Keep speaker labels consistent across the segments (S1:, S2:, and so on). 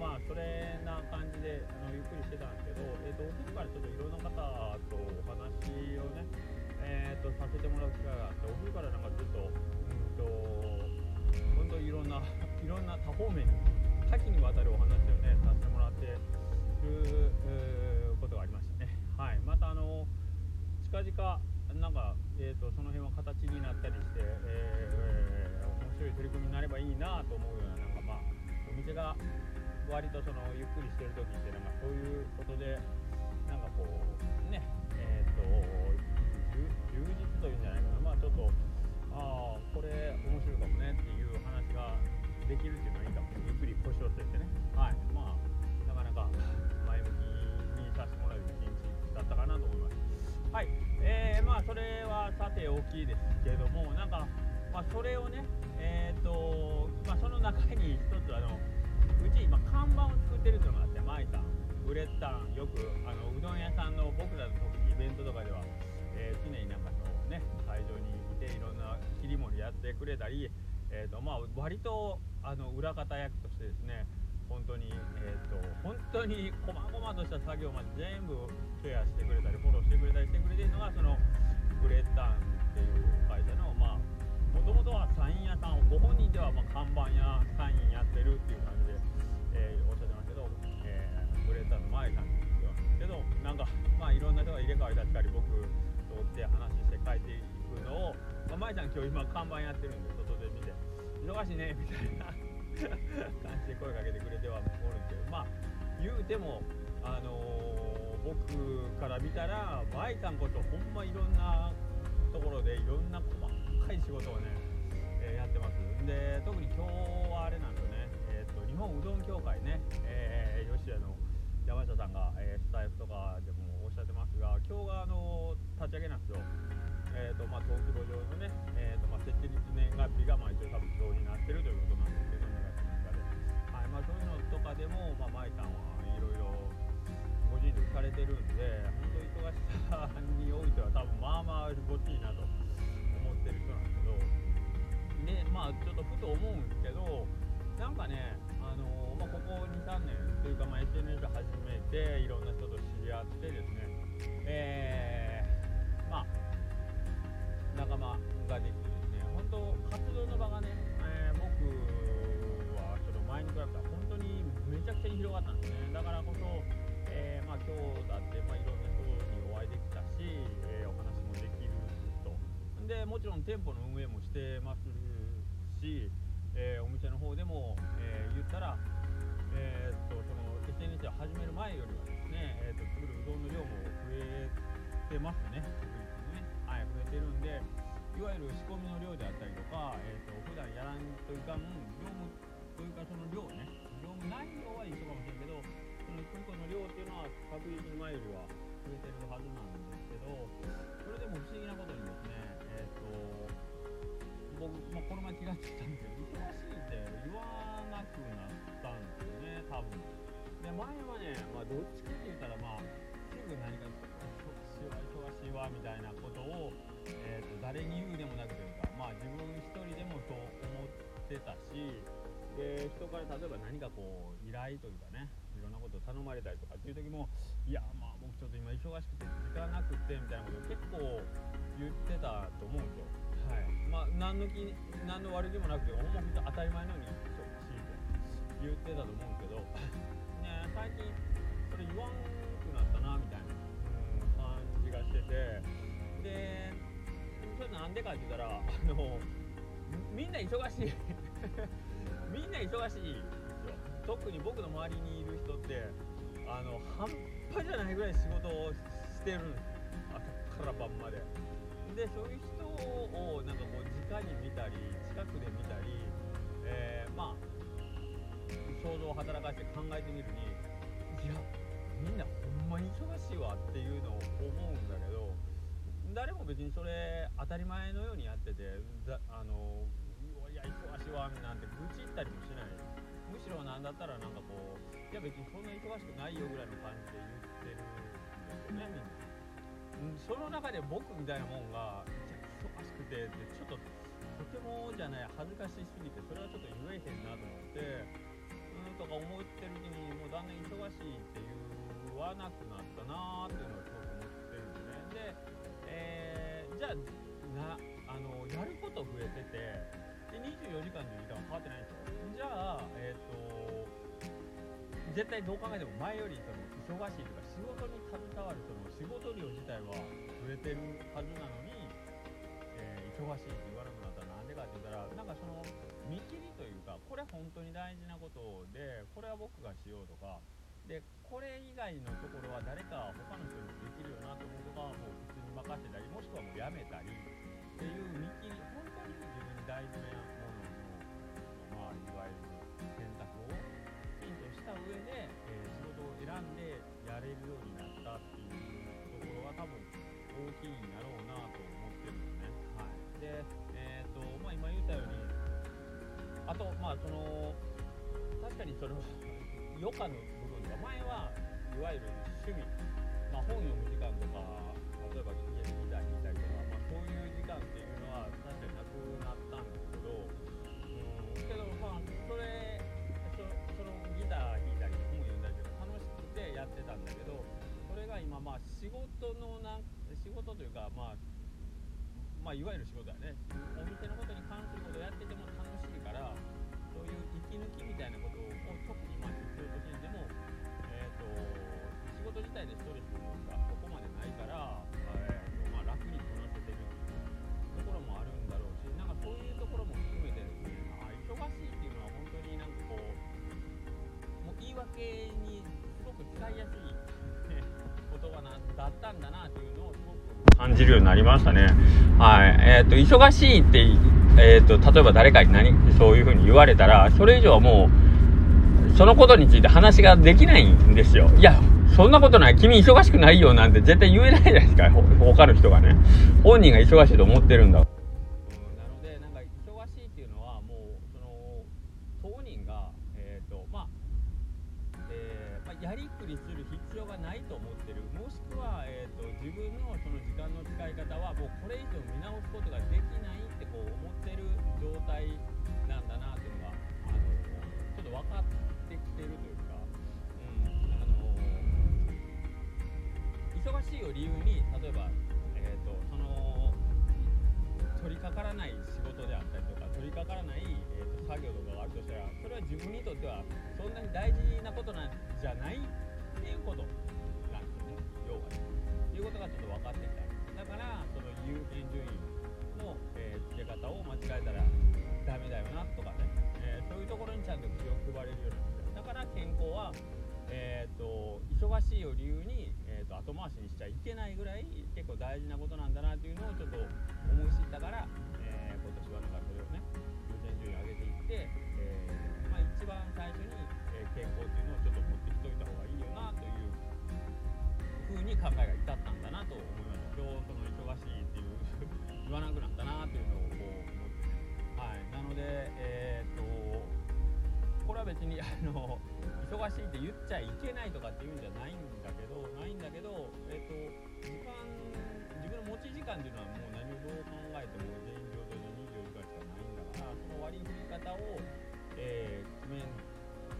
S1: まあ、それな感じであのゆっくりしてたんですけど、えー、とお昼からちょっといろんな方とお話をね、えー、とさせてもらう機会があってお昼からなんかずっとうんと本当いろんな いろんな多方面に多岐にわたるお話をねさせてもらってることがありましたね。はい、またあの近々なんか、えーと、その辺は形になったりして、えー、面白い取り組みになればいいなと思うようななんかまあお店が割とそのゆっくりしてる時ってなんかそういうことでなんかこうねえっ、ー、と充実というんじゃないかな。まあちょっとああこれ面白いかもねっていう話ができるっていうのはいいかも。ゆっくり腰を据えてね。はい。まあなかなか前向きにさせてもらえる一日だったかなと思います。はい。えー、まあそれはさて大きいですけどもなんかまあそれをねえっ、ー、とまあその中に一つあのうち今看板を作ってるっていうのがあって舞さんブレッタンよく。あのうどん屋さんの僕らの時にイベントとかでは、えー、常になんかそのね会場にいていろんな切り盛りやってくれたりえーとまあ、割とあの裏方役としてですね本当に、えーと、本当に細々とした作業まで全部ケアしてくれたりフォローしてくれたりしてくれてるのがそのグレッタンっていう会社のまあもともとはサイン屋さんをご本人ではま看板やサインやってるっていう感じで、えー、おっしゃってましたけど、えー、グレッタンの前さんですよけどなんかまあいろんな人が入れ替わりだったり僕とって話して書いていくのを、まあ、舞ちゃん今日今看板やってるんで外で見て忙しいねみたいな感じで声かけてくれてはおるんですけどまあ言うてもあのー、僕から見たら舞さんこそほんまいろんなところでいろんな細かい仕事をね、えー、やってます。で特に今日はあれなん、本うどん協会ね、えー、吉谷の山下さんが、えー、スタイフとかでもおっしゃってますが今日があの立ち上げなんですよ。えーとまあ、登記簿上のね、えーとまあ、設立年月日がまあ一応多分表になってるということなんですけど2月3日で、はいまあ、そういうのとかでも、まあ、舞さんはいろいろご自身で行かれてるんで本当忙しさにおいては多分まあまあごっちいなと思ってる人なんですけど。でまあちょっとふと思うんですけどなんかね、の、まあ、ここ23年というか、まあ、SNS 始めていろんな人と知り合ってですね、えー、まあ仲間ができてですね。本当活動の場がね、えー、僕はちょっと前に比べたら本当にめちゃくちゃに広がったんですね。だからこそ、えー、まあ、今日だって、まあ、いろんな人にお会いできたし、え、お話もできると。でもちろん店舗の運営もしてますし、えお店の方でも、え言ったらえー、っとその SNS を始める前よりはですね、え、っと作るうどんの量も増えてますね。はい増えてるんでいわゆる仕込みの量であったりとか、えーと、普段やらんといかん業務というかその量ね業務内容は一緒かもしれんけどその一個一個の量っていうのは確実に前よりは増えてるはずなんですけどそれでも不思議なことにですねえっ、と僕、まあ、この前気がついたんですけど忙しいって言わなくなったんですよね多分で前はね、まあ、どっちかって言ったらまあすぐ何か忙しいわ忙しいわみたいなことを、えーと、誰に言うでもなくというか、まあ、自分一人でもそう思ってたしで人から例えば何かこう依頼というかねいろんなことを頼まれたりとかっていう時もいやまあ僕ちょっと今忙しくて時間なくてみたいなことを結構言ってたと思うんですよ。はい。まあ、何の気何の悪気もなくてほんま当たり前のように忙しいって言ってたと思うけど ね最近それ言わんくなったなみたいな感じがしててでそれなんでかって言ったらあのみんな忙しい。みんな忙しいですよ。特に僕の周りにいる人ってあの半端じゃないぐらい仕事をしてるんです朝から晩まで。でそういう人をなんかこう直に見たり近くで見たり、えー、まあ想像を働かせて考えてみるにいやみんなほんまに忙しいわっていうのを思うんだけど誰も別にそれ当たり前のようにやっててあのいや忙しいわなんて愚痴ったりもしないむしろなんだったらなんかこういや別にそんな忙しくないよぐらいの感じで言ってるんですよねみんな。その中で僕みたいなもんが忙しくてでちょっととてもじゃない恥ずかしすぎてそれはちょっと言えへんなと思ってうんとか思ってるうちにもうだんだん忙しいって言わなくなったなーっていうのをすごく思ってるんですね。で、えーじゃあなあのやること増えててで24時間の時間は変わってないんですよ。じゃあえっ、と絶対どう考えても前よりその忙しいとか仕事に携わるその仕事量自体は増えてるはずなのに、えー忙しいって言わなくなったらなんでかって言ったらなんかその見切りというかこれ本当に大事なことでこれは僕がしようとかでこれ以外のところは誰か他の人にできるよなと思うとかもう普通に任せたりもしくはもうやめたりっていう見切り本当に自分に大事なもののまあいわゆる選択をきちんとした上で、えー仕事を選んでやれるようになったっていう大きいんやろうなと思ってるんですね。はい、で、えっ、とまあ今言ったようにあとまあその確かにその余暇の部分が前はいわゆる趣味、まあ、本読む時間とか例えば家でギター弾いたりとか、まあ、そういう時間っていうのは確かになくなったんですけどうんけどまあそれそそのギター弾いたり本読んだりとか楽しくてやってたんだけどそれが今まあ仕事のなんか仕事というかまあまあいわゆる仕事だね。お店のことに関することをやってても楽しいからそういう息抜きみたいなことを特にまあ必要としてでもえっ、と仕事自体でストレスがそこまでないから、えーとまあ、楽にこなせてるっていところもあるんだろうしなんかそういうところも含めてですねまあ忙しいっていうのは本当になんかこうもう言い訳にすごく使いやすい言葉なだったんだなっていう感じるようになりましたね。はい。えっ、と、忙しいって、えっ、と、例えば誰かに何、そういうふうに言われたら、それ以上はもう、そのことについて話ができないんですよ。いや、そんなことない。君忙しくないよなんて絶対言えないじゃないですか。他の人がね。本人が忙しいと思ってるんだ。いを理由に例えば、えー、とその取り掛からない仕事であったりとか取り掛からない、えー、と作業とかがあるとしたらそれは自分にとってはそんなに大事なことなんじゃないっていうことなんですよね。要はね。っていうことがちょっと分かってきただからその優先順位の、えー付け方を間違えたらダメだよなとかね、えーそういうところにちゃんと気を配れるようになってだから健康はえー、と忙しいを理由に、えー、と後回しにしちゃいけないぐらい結構大事なことなんだなっていうのをちょっと思い知ったから、えー今年はなんかそれをね優先順位上げていって、えーまあ、一番最初に、えー健康っていうのをちょっと持ってきといた方がいいよなという風に考えが至ったんだなと思いました今日その忙しいっていう 言わなくなったなっていうのをこう思って。はい。なのでえーっとこれは別にあの忙しいって言っちゃいけないとかっていうんじゃないんだけどないんだけどえーっと時間自分の持ち時間っていうのはもう何をどう考えても全員平等に24時間しかないんだからその割り振り方を、えー決め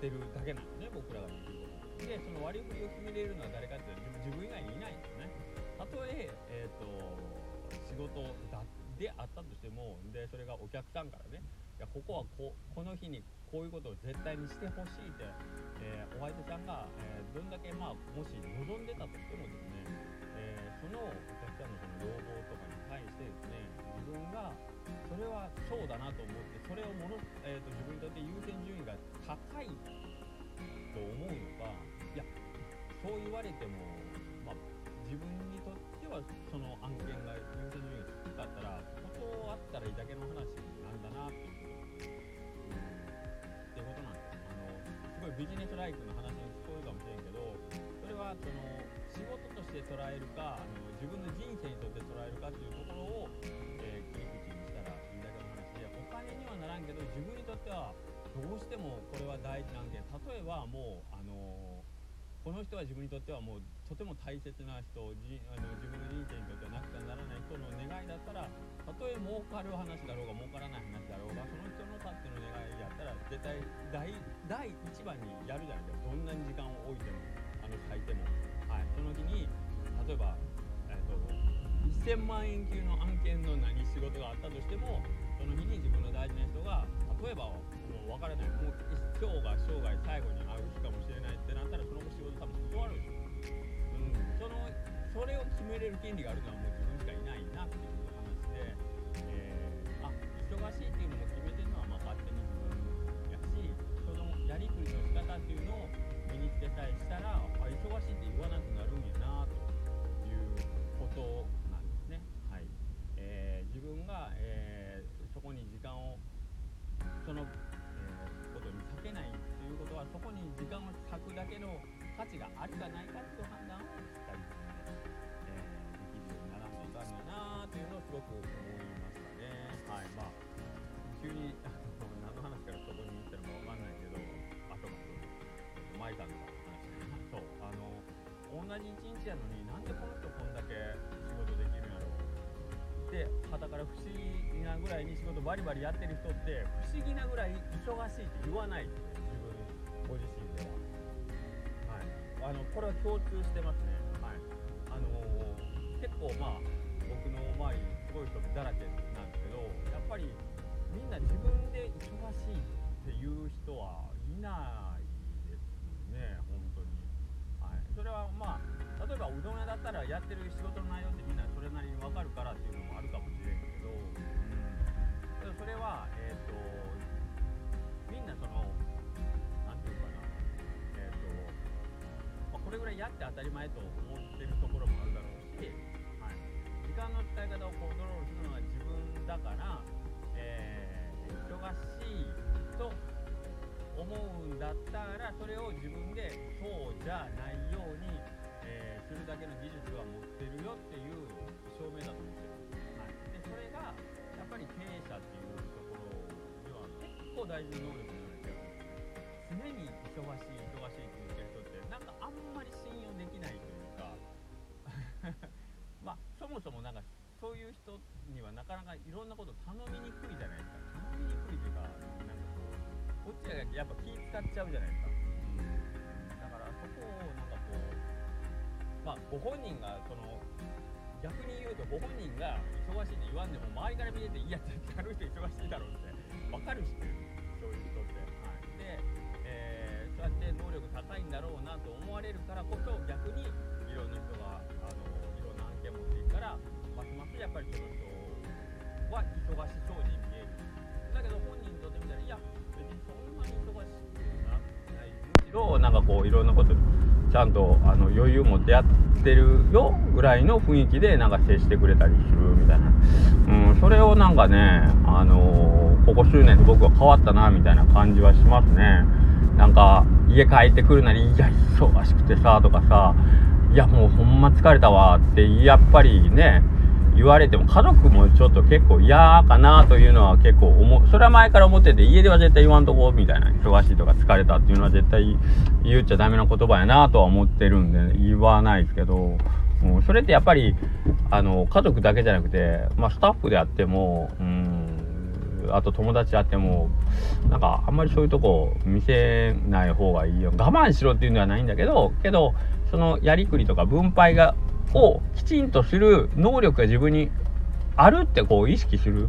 S1: てるだけなんですね僕らができることでその割り振りを決めれるのは誰かっていうと自分以外にいないんですね。たとええー、と仕事だであったとしてもでそれがお客さんからねいやここはここの日にこういうことを絶対にしてほしいって、えーお相手さんが、えーどんだけ、まあ、もし望んでたとしてもですね、えーそのお客さんのその要望とかに対してですね自分がそれはそうだなと思ってそれをもの、えー、と自分にとって優先順位が高いと思うのかいやそう言われても、まあ、自分にとってはその案件が優先順位が低かったら断ったらいいだけの話なんだなって、ビジネスライクの話に聞こえるかもしれんけどそれはその仕事として捉えるかあの自分の人生にとって捉えるかっていうところを、え切り口にしたらいいだけの話でお金にはならんけど自分にとってはどうしてもこれは大事な案件例えばもうあのこの人は自分にとってはもうとても大切な人じあの自分の人生にとってはなくてはならない人の願いだったらたとえ儲かる話だろうが儲からない話だろうがその人のたら絶対第第一番にやるじゃないですか。どんなに時間を置いてもあの割いても、はい、その日に例えば、えーと、1000万円級の案件の何仕事があったとしてもその日に自分の大事な人が例えばもう分からないもう今日が生涯最後に会う日かもしれないってなったらその仕事多分断るでしょ、うん、そのそれを決めれる権利があるのはもう自分しかいないなっていう話で、えー、あ忙しいってくりの仕方っていうのを身につけさえしたらあ忙しいって言わなくなるんやなということなんですね。はいえー、自分が、えー、そこに時間をそのえー、ことに避けないっていうことはそこに時間を割くだけの価値があるかないかっていう判断をしっかりとね、えー、できるようにならんといかんのなというのをすごく思いましたね。はいまあ急に 何の話からそこに行っ舞さんの話そうあの同じ一日やのになんでこの人こんだけ仕事できるんやろうってはたから不思議なぐらいに仕事バリバリやってる人って不思議なぐらい忙しいって言わないですね自分ご自身では。はい、あのこれは共通してますね。はいあの、結構まあ僕の周りすごい人だらけなんですけどやっぱりみんな自分で忙しいっていう人はいないね本当に。はい、それはまあ例えばうどん屋だったらやってる仕事の内容ってみんなそれなりに分かるからっていうのもあるかもしれんけどうんそれは、えーと、みんなその何て言うかな、えーとまあ、これぐらいやって当たり前と思ってるところもあるだろうし、はい、時間の使い方をコントロールするのは自分だから、えー、忙しい思うんだったらそれを自分でそうじゃないように、えー、するだけの技術は持ってるよっていう証明だと思うんです。よ。はい、でそれがやっぱり経営者っていうところでは結構大事な能力なんですよ常に忙しい忙しいって言ってる人ってなんかあんまり信用できないというか。まあそもそもなんかそういう人にはなかなかいろんなこと頼みにくいじゃないですか。頼みにくいというかこっちがやっぱ気使っちゃうじゃないですか、うん、だからそこをなんかこうまあご本人がその逆に言うとご本人が忙しいって言わんでも周りから見てていやあの人忙しいだろうって分かるしそういう人って。はい、で、えー、そうやって能力高いんだろうなと思われるからこそ逆にいろんな人があのいろんな案件持っていくからますますやっぱりその人は忙しろなんかこういろんなことちゃんとあの余裕持ってやってるよぐらいの雰囲気でなんか接してくれたりするみたいな、うん、それをなんかね、あのー、ここ数年で僕は変わったなみたいな感じはしますね。なんか家帰ってくるなり「いや忙しくてさ」とかさ「いやもうほんま疲れたわ」ってやっぱりね言われても家族もちょっと結構嫌かなというのは結構思う。それは前から思ってて家では絶対言わんとこみたいな忙しいとか疲れたっていうのは絶対言っちゃダメな言葉やなとは思ってるんで言わないですけど、うん、それってやっぱりあの家族だけじゃなくて、まあ、スタッフであってもうんあと友達あってもなんかあんまりそういうとこ見せない方がいいよ。我慢しろっていうのはないんだけどけどそのやりくりとか分配がをきちんとする能力が自分にあるってこう意識する、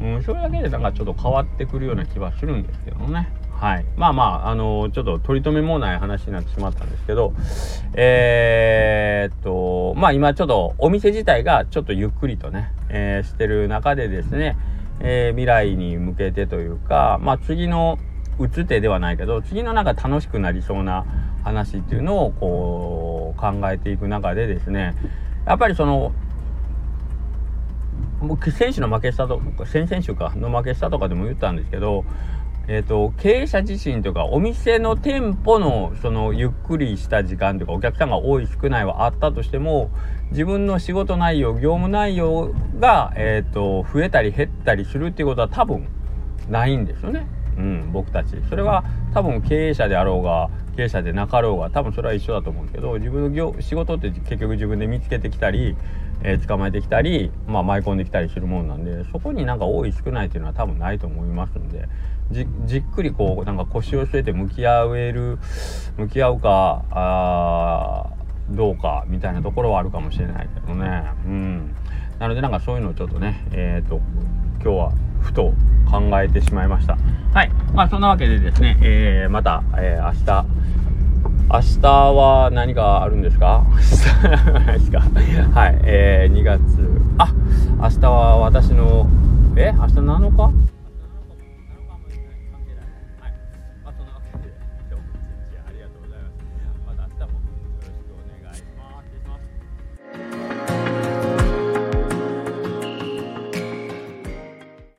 S1: うん、それだけでなんかちょっと変わってくるような気はするんですけどね。はい。まあまあ、あのー、ちょっと取り留めもない話になってしまったんですけど、えー、っと、まあ今ちょっとお店自体がちょっとゆっくりとね、えー、してる中でですね、え未来に向けてというか、まあ次の打つ手ではないけど、次のなんか楽しくなりそうな話っていうのをこう考えていく中でですねやっぱりその選手の負けしたとか先々週かの負けしたとかでも言ったんですけどえーと、経営者自身とかお店の店舗のそのゆっくりした時間とかお客さんが多い少ないはあったとしても自分の仕事内容業務内容が、えーと増えたり減ったりするっていうことは多分ないんですよね。うん、僕たち。それは多分経営者であろうが経営者でなかろうが多分それは一緒だと思うけど自分の業仕事って結局自分で見つけてきたり、えー、捕まえてきたり、まあ、舞い込んできたりするもんなんでそこになんか多い少ないっていうのは多分ないと思いますんでじっくりこうなんか腰を据えて向き合える向き合うかあどうかみたいなところはあるかもしれないけどね。うん。なのでなんかそういうのをちょっとねえっ、ー、と今日はふと考えてしまいました。はい。まあそんなわけでですね、えー、また、えー、明日明日は何かあるんですか？ですか？はい、えー、2月、あ明日は私の、え明日7日